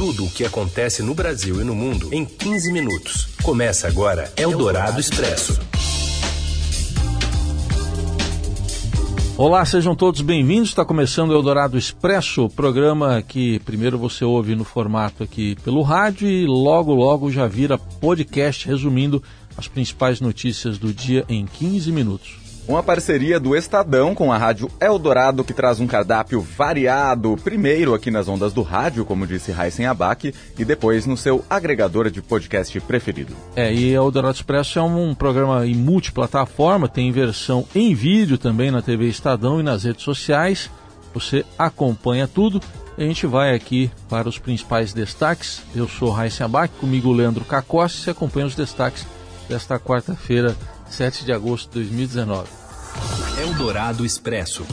tudo o que acontece no Brasil e no mundo em 15 minutos. Começa agora Eldorado Expresso. Olá, sejam todos bem-vindos. Está começando o Eldorado Expresso, programa que primeiro você ouve no formato aqui pelo rádio e logo, logo já vira podcast resumindo as principais notícias do dia em 15 minutos. Uma parceria do Estadão com a Rádio Eldorado, que traz um cardápio variado, primeiro aqui nas ondas do rádio, como disse Raíssen Abac, e depois no seu agregador de podcast preferido. É, e Eldorado Expresso é um, um programa em multiplataforma, tem versão em vídeo também na TV Estadão e nas redes sociais. Você acompanha tudo. A gente vai aqui para os principais destaques. Eu sou Raíssen Abac, comigo Leandro Cacossi. Você acompanha os destaques desta quarta-feira, 7 de agosto de 2019. Eldorado Expresso.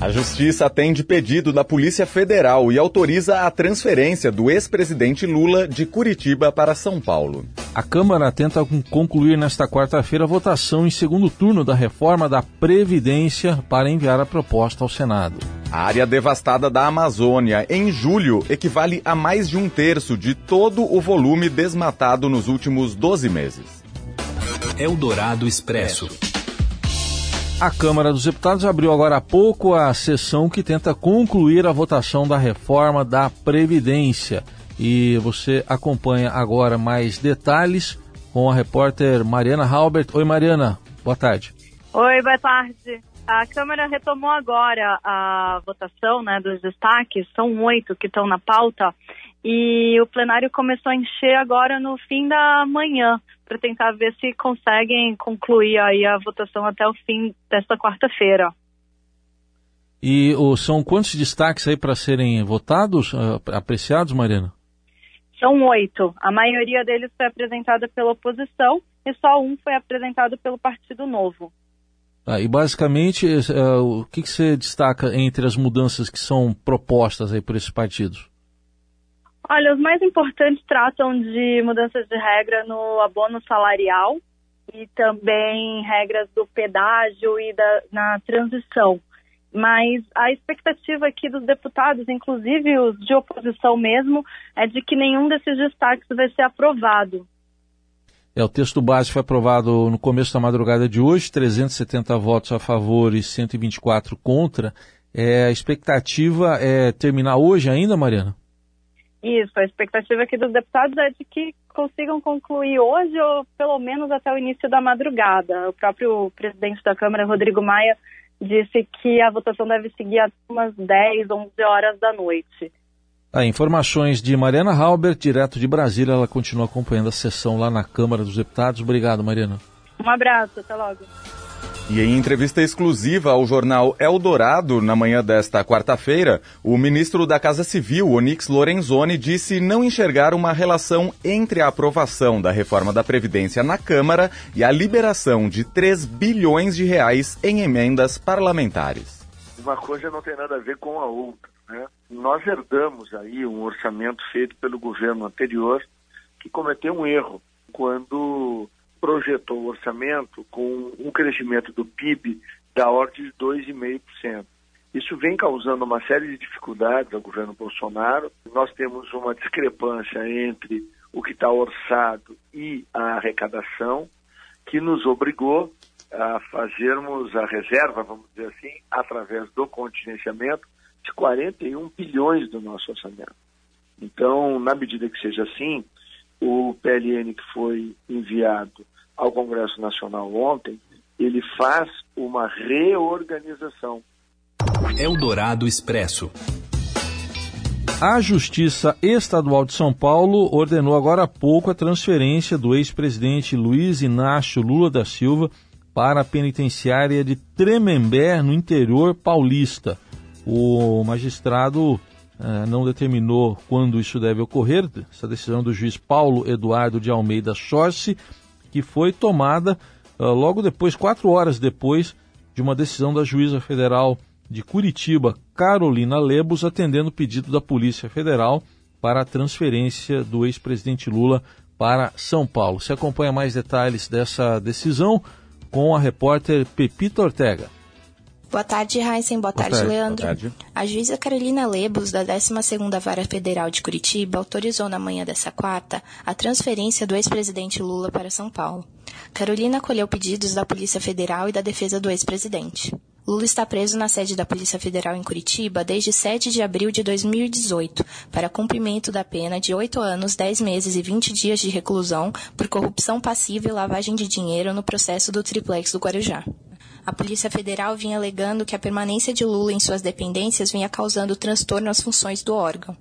A Justiça atende pedido da Polícia Federal e autoriza a transferência do ex-presidente Lula de Curitiba para São Paulo. A Câmara tenta concluir nesta quarta-feira a votação em segundo turno da reforma da Previdência para enviar a proposta ao Senado. A área devastada da Amazônia, em julho, equivale a mais de um terço de todo o volume desmatado nos últimos 12 meses. Eldorado Expresso. A Câmara dos Deputados abriu agora há pouco a sessão que tenta concluir a votação da reforma da Previdência. E você acompanha agora mais detalhes com a repórter Mariana Halbert. Oi, Mariana, boa tarde. Oi, boa tarde. A Câmara retomou agora a votação né, dos destaques, são oito que estão na pauta, e o plenário começou a encher agora no fim da manhã para tentar ver se conseguem concluir aí a votação até o fim desta quarta-feira. E oh, são quantos destaques aí para serem votados, uh, apreciados, Mariana? São oito. A maioria deles foi apresentada pela oposição e só um foi apresentado pelo Partido Novo. Ah, e basicamente, uh, o que, que você destaca entre as mudanças que são propostas aí por esses partidos? Olha, os mais importantes tratam de mudanças de regra no abono salarial e também regras do pedágio e da, na transição. Mas a expectativa aqui dos deputados, inclusive os de oposição mesmo, é de que nenhum desses destaques vai ser aprovado. É, o texto base foi aprovado no começo da madrugada de hoje, 370 votos a favor e 124 contra. É, a expectativa é terminar hoje ainda, Mariana? Isso, a expectativa aqui dos deputados é de que consigam concluir hoje ou pelo menos até o início da madrugada. O próprio presidente da Câmara, Rodrigo Maia, disse que a votação deve seguir até umas 10, 11 horas da noite. Ah, informações de Mariana Halbert, direto de Brasília. Ela continua acompanhando a sessão lá na Câmara dos Deputados. Obrigado, Mariana. Um abraço, até logo. E em entrevista exclusiva ao jornal Eldorado, na manhã desta quarta-feira, o ministro da Casa Civil, Onyx Lorenzoni, disse não enxergar uma relação entre a aprovação da reforma da Previdência na Câmara e a liberação de 3 bilhões de reais em emendas parlamentares. Uma coisa não tem nada a ver com a outra. Né? Nós herdamos aí um orçamento feito pelo governo anterior que cometeu um erro quando projetou o orçamento com um crescimento do PIB da ordem de 2,5%. Isso vem causando uma série de dificuldades ao governo Bolsonaro. Nós temos uma discrepância entre o que está orçado e a arrecadação, que nos obrigou a fazermos a reserva, vamos dizer assim, através do contingenciamento, de 41 bilhões do nosso orçamento. Então, na medida que seja assim, o PLN que foi enviado ao Congresso Nacional ontem, ele faz uma reorganização. Eldorado Expresso. A Justiça Estadual de São Paulo ordenou agora há pouco a transferência do ex-presidente Luiz Inácio Lula da Silva para a penitenciária de Tremembé, no interior paulista. O magistrado não determinou quando isso deve ocorrer, essa decisão do juiz Paulo Eduardo de Almeida Sorce, que foi tomada uh, logo depois, quatro horas depois, de uma decisão da juíza federal de Curitiba, Carolina Lebos, atendendo o pedido da Polícia Federal para a transferência do ex-presidente Lula para São Paulo. Se acompanha mais detalhes dessa decisão com a repórter Pepita Ortega. Boa tarde, Heisen. Boa, Boa tarde, tarde, Leandro. Boa tarde. A juíza Carolina Lebos, da 12ª Vara Federal de Curitiba, autorizou na manhã dessa quarta a transferência do ex-presidente Lula para São Paulo. Carolina acolheu pedidos da Polícia Federal e da defesa do ex-presidente. Lula está preso na sede da Polícia Federal em Curitiba desde 7 de abril de 2018 para cumprimento da pena de 8 anos, 10 meses e 20 dias de reclusão por corrupção passiva e lavagem de dinheiro no processo do triplex do Guarujá. A Polícia Federal vinha alegando que a permanência de Lula em suas dependências vinha causando transtorno às funções do órgão.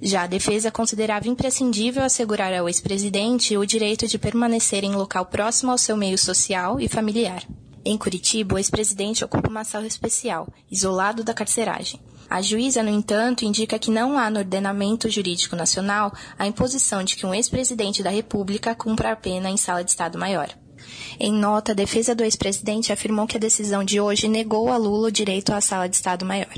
Já a defesa considerava imprescindível assegurar ao ex-presidente o direito de permanecer em local próximo ao seu meio social e familiar. Em Curitiba, o ex-presidente ocupa uma sala especial, isolado da carceragem. A juíza, no entanto, indica que não há no ordenamento jurídico nacional a imposição de que um ex-presidente da República cumpra a pena em sala de Estado Maior. Em nota, a defesa do ex-presidente afirmou que a decisão de hoje negou a Lula o direito à sala de Estado Maior.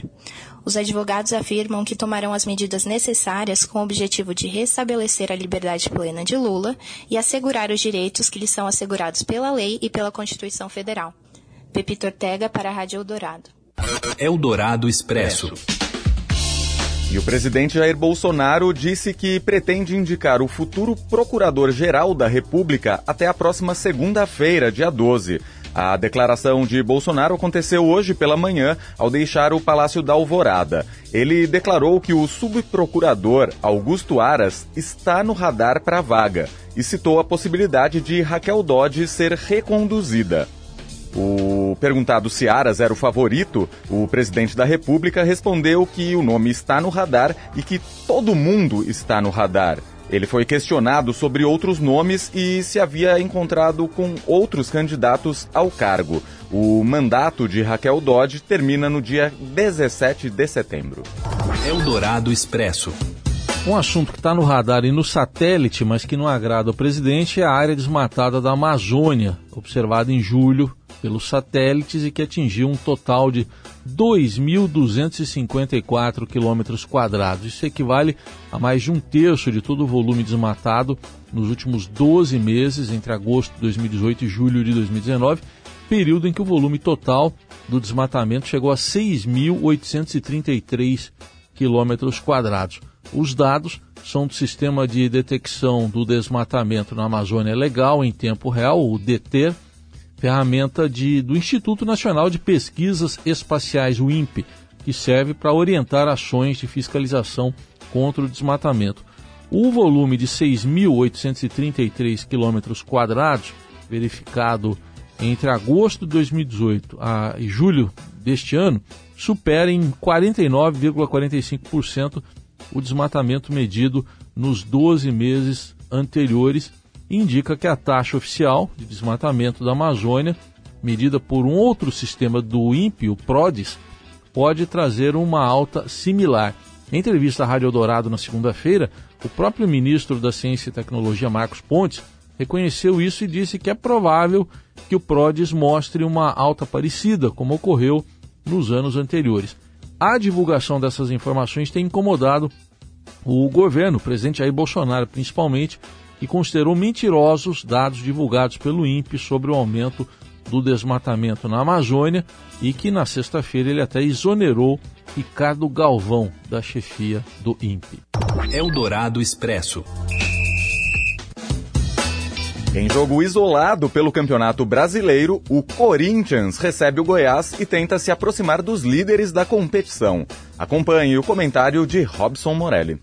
Os advogados afirmam que tomarão as medidas necessárias com o objetivo de restabelecer a liberdade plena de Lula e assegurar os direitos que lhe são assegurados pela lei e pela Constituição Federal. Pepito Ortega para a Rádio Eldorado. Eldorado Expresso. E o presidente Jair Bolsonaro disse que pretende indicar o futuro procurador-geral da República até a próxima segunda-feira, dia 12. A declaração de Bolsonaro aconteceu hoje pela manhã ao deixar o Palácio da Alvorada. Ele declarou que o subprocurador Augusto Aras está no radar para a vaga e citou a possibilidade de Raquel Dodge ser reconduzida. O perguntado se Aras era o favorito, o presidente da República respondeu que o nome está no radar e que todo mundo está no radar. Ele foi questionado sobre outros nomes e se havia encontrado com outros candidatos ao cargo. O mandato de Raquel Dodge termina no dia 17 de setembro. Eldorado Expresso. Um assunto que está no radar e no satélite, mas que não agrada ao presidente, é a área desmatada da Amazônia, observada em julho pelos satélites e que atingiu um total de 2.254 quilômetros quadrados. Isso equivale a mais de um terço de todo o volume desmatado nos últimos 12 meses, entre agosto de 2018 e julho de 2019, período em que o volume total do desmatamento chegou a 6.833 quilômetros quadrados. Os dados são do Sistema de Detecção do Desmatamento na Amazônia Legal em Tempo Real, o DETER, ferramenta de, do Instituto Nacional de Pesquisas Espaciais, o INPE, que serve para orientar ações de fiscalização contra o desmatamento. O volume de 6.833 quilômetros quadrados, verificado entre agosto de 2018 a, e julho deste ano, supera em 49,45% o desmatamento medido nos 12 meses anteriores indica que a taxa oficial de desmatamento da Amazônia, medida por um outro sistema do INPE, o PRODES, pode trazer uma alta similar. Em entrevista à Rádio Eldorado na segunda-feira, o próprio ministro da Ciência e Tecnologia, Marcos Pontes, reconheceu isso e disse que é provável que o PRODES mostre uma alta parecida, como ocorreu nos anos anteriores. A divulgação dessas informações tem incomodado o governo, o presidente Jair Bolsonaro, principalmente, e considerou mentirosos dados divulgados pelo INPE sobre o aumento do desmatamento na Amazônia e que na sexta-feira ele até exonerou Ricardo Galvão da chefia do INPE. Eldorado Expresso. Em jogo isolado pelo Campeonato Brasileiro, o Corinthians recebe o Goiás e tenta se aproximar dos líderes da competição. Acompanhe o comentário de Robson Morelli.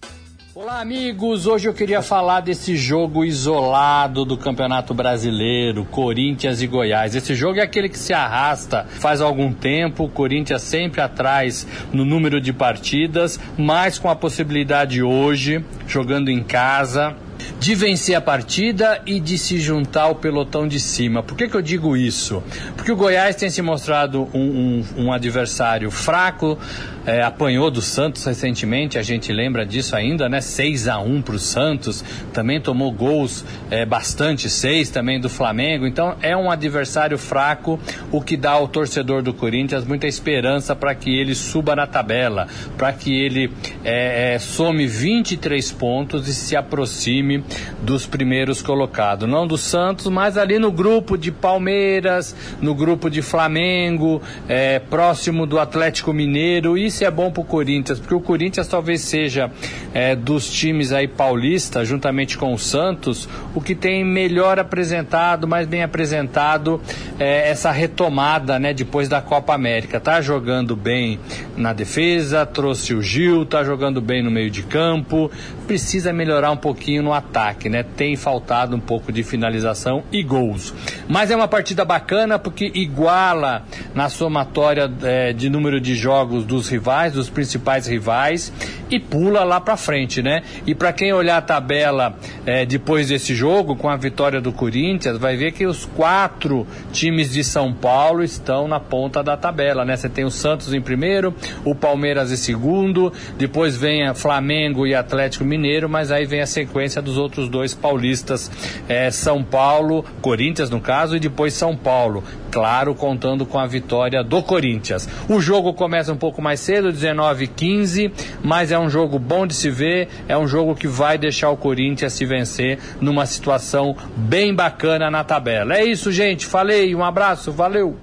Olá, amigos! Hoje eu queria falar desse jogo isolado do Campeonato Brasileiro, Corinthians e Goiás. Esse jogo é aquele que se arrasta faz algum tempo, o Corinthians sempre atrás no número de partidas, mas com a possibilidade hoje, jogando em casa, de vencer a partida e de se juntar ao pelotão de cima. Por que, que eu digo isso? Porque o Goiás tem se mostrado um, um, um adversário fraco, é, apanhou do Santos recentemente, a gente lembra disso ainda, né? 6 a 1 para o Santos, também tomou gols é, bastante, seis também do Flamengo, então é um adversário fraco, o que dá ao torcedor do Corinthians muita esperança para que ele suba na tabela, para que ele é, é some 23 pontos e se aproxime dos primeiros colocados. Não do Santos, mas ali no grupo de Palmeiras, no grupo de Flamengo, é, próximo do Atlético Mineiro. Isso é bom para o Corinthians, porque o Corinthians talvez seja é, dos times aí paulistas, juntamente com o Santos, o que tem melhor apresentado, mais bem apresentado é, essa retomada, né, depois da Copa América. Tá jogando bem na defesa, trouxe o Gil, tá jogando bem no meio de campo, precisa melhorar um pouquinho no ataque, né? Tem faltado um pouco de finalização e gols. Mas é uma partida bacana porque iguala na somatória é, de número de jogos dos rivais, dos principais rivais, e pula lá para frente, né? E para quem olhar a tabela é, depois desse jogo, com a vitória do Corinthians, vai ver que os quatro times de São Paulo estão na ponta da tabela, né? Você tem o Santos em primeiro, o Palmeiras em segundo, depois vem Flamengo e Atlético Mineiro, mas aí vem a sequência dos outros dois paulistas, é, São Paulo, Corinthians no caso, e depois São Paulo. Claro, contando com a vitória do Corinthians. O jogo começa um pouco mais cedo, 19h15, mas é um jogo bom de se ver, é um jogo que vai deixar o Corinthians se vencer numa situação bem bacana na tabela. É isso, gente. Falei, um abraço, valeu!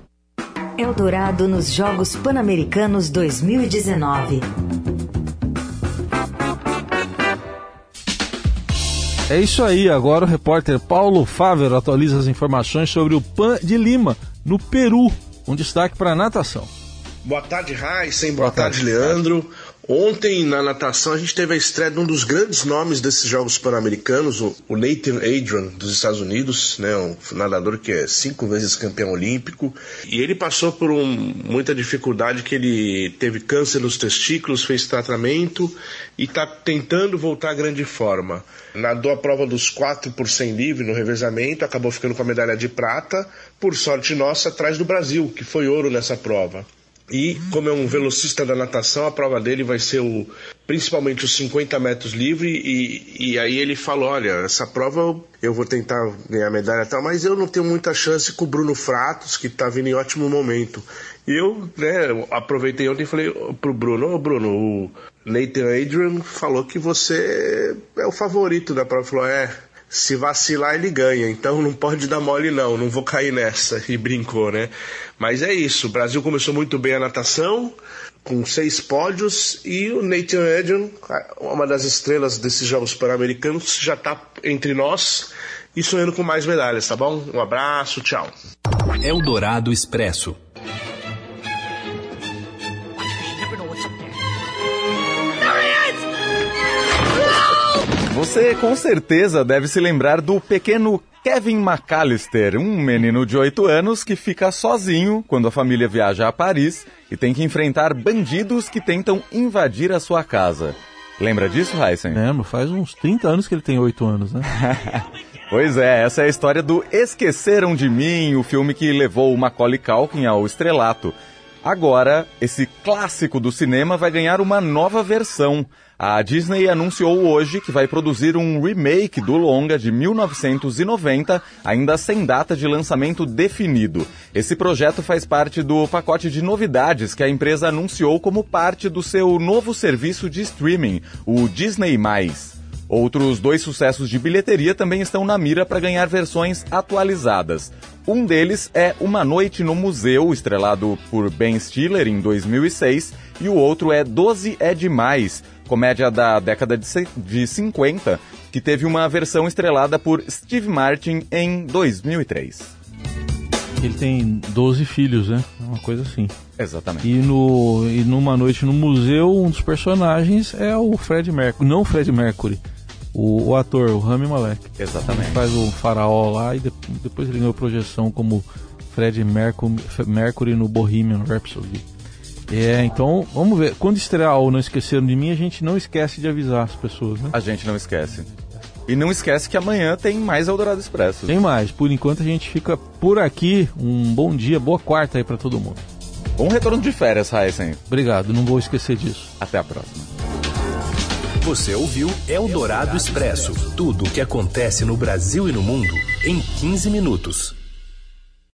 Eldorado nos Jogos Pan-Americanos 2019. É isso aí, agora o repórter Paulo Fávero atualiza as informações sobre o PAN de Lima, no Peru. Um destaque para a natação. Boa tarde, Raíssen. Boa, Boa tarde, tarde, Leandro. Ontem, na natação, a gente teve a estreia de um dos grandes nomes desses Jogos Pan-Americanos, o, Nathan Adrian, dos Estados Unidos, né, um nadador que é cinco vezes campeão olímpico. E ele passou por um, muita dificuldade, que ele teve câncer nos testículos, fez tratamento e está tentando voltar à grande forma. Nadou a prova dos 4 por 100 livre no revezamento, acabou ficando com a medalha de prata, por sorte nossa, atrás do Brasil, que foi ouro nessa prova. E como é um velocista da natação, a prova dele vai ser o, principalmente os 50 metros livre. E, e aí ele falou: Olha, essa prova eu vou tentar ganhar medalha e tal, mas eu não tenho muita chance com o Bruno Fratos, que está vindo em ótimo momento. E eu né, aproveitei ontem e falei pro Bruno: Ô Bruno, o Nathan Adrian falou que você é o favorito da prova. Ele falou: É se vacilar ele ganha, então não pode dar mole não, não vou cair nessa. E brincou, né? Mas é isso, o Brasil começou muito bem a natação, com seis pódios, e o Nathan Edgen, uma das estrelas desses Jogos Pan-Americanos, já está entre nós e sonhando com mais medalhas, tá bom? Um abraço, tchau. Eldorado Expresso. Você com certeza deve se lembrar do pequeno Kevin McAllister, um menino de 8 anos que fica sozinho quando a família viaja a Paris e tem que enfrentar bandidos que tentam invadir a sua casa. Lembra disso, Heisen? Lembro, faz uns 30 anos que ele tem 8 anos, né? pois é, essa é a história do Esqueceram de Mim, o filme que levou o Macaulay Culkin ao estrelato. Agora, esse clássico do cinema vai ganhar uma nova versão. A Disney anunciou hoje que vai produzir um remake do longa de 1990, ainda sem data de lançamento definido. Esse projeto faz parte do pacote de novidades que a empresa anunciou como parte do seu novo serviço de streaming, o Disney+. Outros dois sucessos de bilheteria também estão na mira para ganhar versões atualizadas. Um deles é Uma Noite no Museu, estrelado por Ben Stiller em 2006, e o outro é Doze é Demais, comédia da década de 50, que teve uma versão estrelada por Steve Martin em 2003. Ele tem 12 filhos, né? Uma coisa assim. Exatamente. E, no, e numa noite no museu, um dos personagens é o Fred Mercury. Não o Fred Mercury, o, o ator, o Rami Malek. Exatamente. Ele faz o faraó lá e de, depois ele ganhou projeção como Fred Mercury, Mercury no Bohemian Rhapsody. É, então vamos ver. Quando estrear o Não Esqueceram de Mim, a gente não esquece de avisar as pessoas, né? A gente não esquece. E não esquece que amanhã tem mais Eldorado Expresso. Tem mais. Por enquanto a gente fica por aqui. Um bom dia, boa quarta aí para todo mundo. Bom retorno de férias, Heisen. Obrigado, não vou esquecer disso. Até a próxima. Você ouviu Eldorado Expresso tudo o que acontece no Brasil e no mundo em 15 minutos.